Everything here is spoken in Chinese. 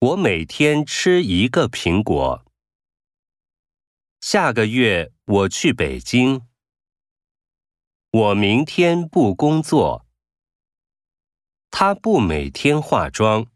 我每天吃一个苹果。下个月我去北京。我明天不工作。他不每天化妆。